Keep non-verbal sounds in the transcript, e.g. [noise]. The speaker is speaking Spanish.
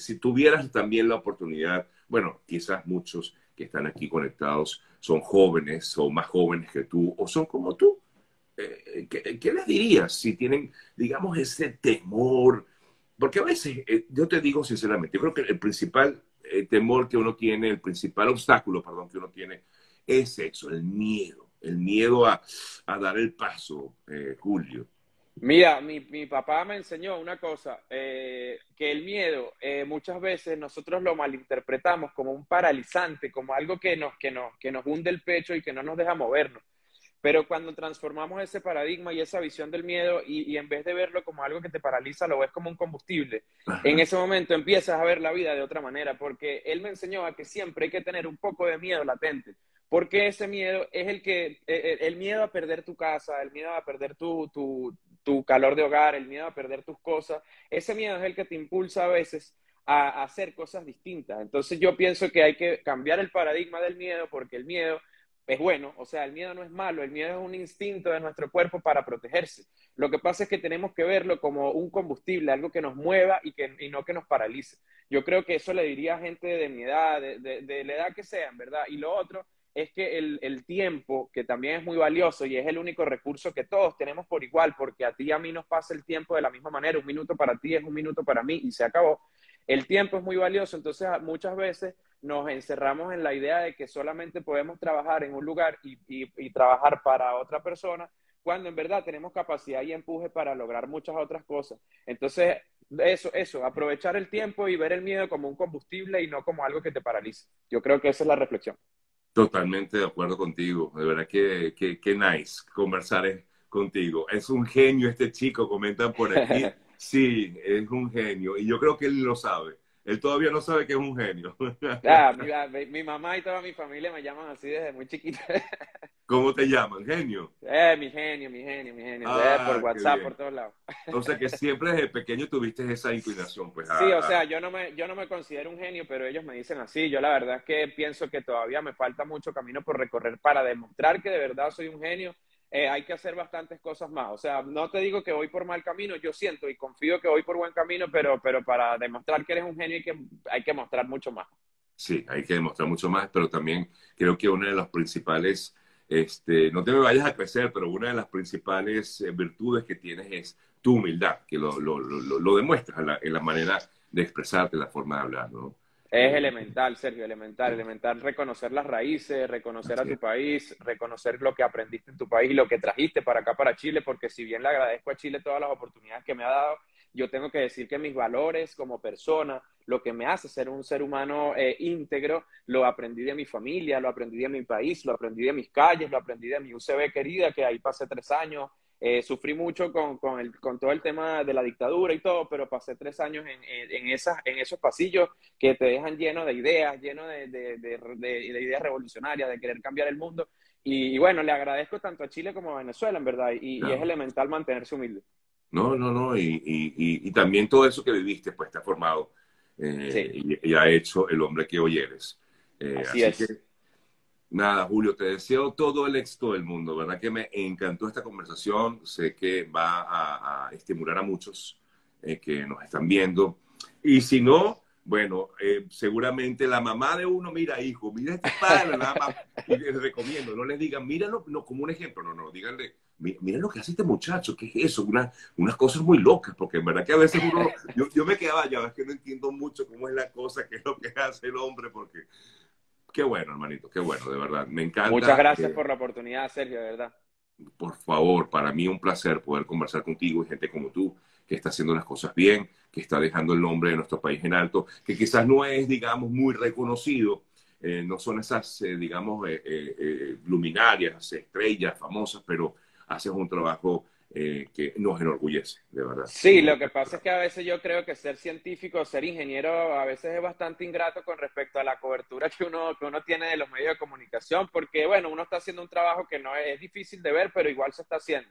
si tuvieras también la oportunidad, bueno, quizás muchos que están aquí conectados son jóvenes o más jóvenes que tú o son como tú, eh, ¿qué, les dirías si tienen, digamos, ese temor? Porque a veces, eh, yo te digo sinceramente, yo creo que el principal eh, temor que uno tiene, el principal obstáculo, perdón, que uno tiene es eso, el miedo, el miedo a, dar el paso, Julio. Mira, mi, papá me enseñó una cosa, que el miedo muchas veces nosotros lo malinterpretamos como un paralizante, como algo que nos, que, nos, que nos hunde el pecho y que no nos deja movernos. Pero cuando transformamos ese paradigma y esa visión del miedo y, en vez de verlo como algo que te paraliza, lo ves como un combustible, en ese momento empiezas a ver la vida de otra manera, porque él me enseñó a que siempre hay que tener un poco de miedo latente, porque ese miedo es el que, e, e, el, miedo a perder tu casa, el miedo a perder tu, tu, tu calor de hogar, el miedo a perder tus cosas, ese miedo es el que te impulsa a veces a hacer cosas distintas. Entonces yo pienso que hay que cambiar el paradigma del miedo porque el miedo es bueno, o sea, el miedo no es malo, el miedo es un instinto de nuestro cuerpo para protegerse. Lo que pasa es que tenemos que verlo como un combustible, algo que nos mueva y, que, no que nos paralice. Yo creo que eso le diría a gente de mi edad, de, la edad que sea, ¿verdad? Y lo otro es que el, el, tiempo, que también es muy valioso y es el único recurso que todos tenemos por igual, porque a ti y a mí nos pasa el tiempo de la misma manera, un minuto para ti es un minuto para mí y se acabó. El tiempo es muy valioso, entonces muchas veces nos encerramos en la idea de que solamente podemos trabajar en un lugar y, trabajar para otra persona, cuando en verdad tenemos capacidad y empuje para lograr muchas otras cosas. Entonces, eso, eso, aprovechar el tiempo y ver el miedo como un combustible y no como algo que te paralice. Yo creo que esa es la reflexión. Totalmente de acuerdo contigo. De verdad que, que, nice conversar contigo. Es un genio este chico, comentan por aquí. [laughs] Sí, es un genio. Y yo creo que él lo sabe. Él todavía no sabe que es un genio. [laughs] Ah, mi, mamá y toda mi familia me llaman así desde muy chiquita. [laughs] ¿Cómo te llaman? ¿Genio? Eh, mi genio, mi genio, mi genio. Ah, por WhatsApp, por todos lados. O sea que siempre desde pequeño tuviste esa inclinación, pues. sí, o sea, yo no, me, yo no me considero un genio, pero ellos me dicen así. Yo la verdad es que pienso que todavía me falta mucho camino por recorrer para demostrar que de verdad soy un genio eh, hay que hacer bastantes cosas más. O sea, no te digo que voy por mal camino, yo siento y confío que voy por buen camino, pero, pero para demostrar que eres un genio hay que, hay que mostrar mucho más. Sí, hay que demostrar mucho más, pero también creo que una de las principales, este, no te me vayas a crecer, pero una de las principales eh, virtudes que tienes es tu humildad, que lo, lo, lo, lo demuestras en la, en la manera de expresarte, la forma de hablar, ¿no? Es elemental, Sergio, elemental, elemental. Reconocer las raíces, reconocer a tu país, reconocer lo que aprendiste en tu país y lo que trajiste para acá, para Chile, porque si bien le agradezco a Chile todas las oportunidades que me ha dado, yo tengo que decir que mis valores como persona, lo que me hace ser un ser humano eh, íntegro, lo aprendí de mi familia, lo aprendí de mi país, lo aprendí de mis calles, lo aprendí de mi UCB querida, que ahí pasé tres años, eh, sufrí mucho con, con, el, con, todo el tema de la dictadura y todo, pero pasé tres años en, en, esas, en esos pasillos que te dejan lleno de ideas, lleno de, de, de, ideas revolucionarias, de querer cambiar el mundo. Y, bueno, le agradezco tanto a Chile como a Venezuela, en verdad, y, es elemental mantenerse humilde. No, no, no, y, y, también todo eso que viviste, pues te ha formado eh, y, ha hecho el hombre que hoy eres. Eh, así, es. Nada, Julio, te deseo todo el éxito del mundo. ¿Verdad que me encantó esta conversación? Sé que va a, estimular a muchos eh, que nos están viendo. Y si no, bueno, eh, seguramente la mamá de uno, mira, hijo, mira este padre, nada más. Y les recomiendo, no les digan, míralo no, como un ejemplo, no, no, díganle, mira lo que hace este muchacho, ¿qué es eso? Una, unas cosas muy locas, porque en verdad que a veces uno, yo, yo me quedaba ya, es que no entiendo mucho cómo es la cosa, qué es lo que hace el hombre, porque Qué bueno, hermanito, qué bueno, de verdad. Me encanta. Muchas gracias por la oportunidad, Sergio, de verdad. Por favor, para mí un placer poder conversar contigo y gente como tú que está haciendo las cosas bien, que está dejando el nombre de nuestro país en alto, que quizás no es, digamos, muy reconocido, eh, no son esas, eh, digamos, eh, luminarias, estrellas famosas, pero haces un trabajo eh, que nos enorgullece, de verdad. Sí, lo que pasa es que a veces yo creo que ser científico, ser ingeniero, a veces es bastante ingrato con respecto a la cobertura que uno, que uno tiene de los medios de comunicación, porque bueno, uno está haciendo un trabajo que no es, es difícil de ver, pero igual se está haciendo.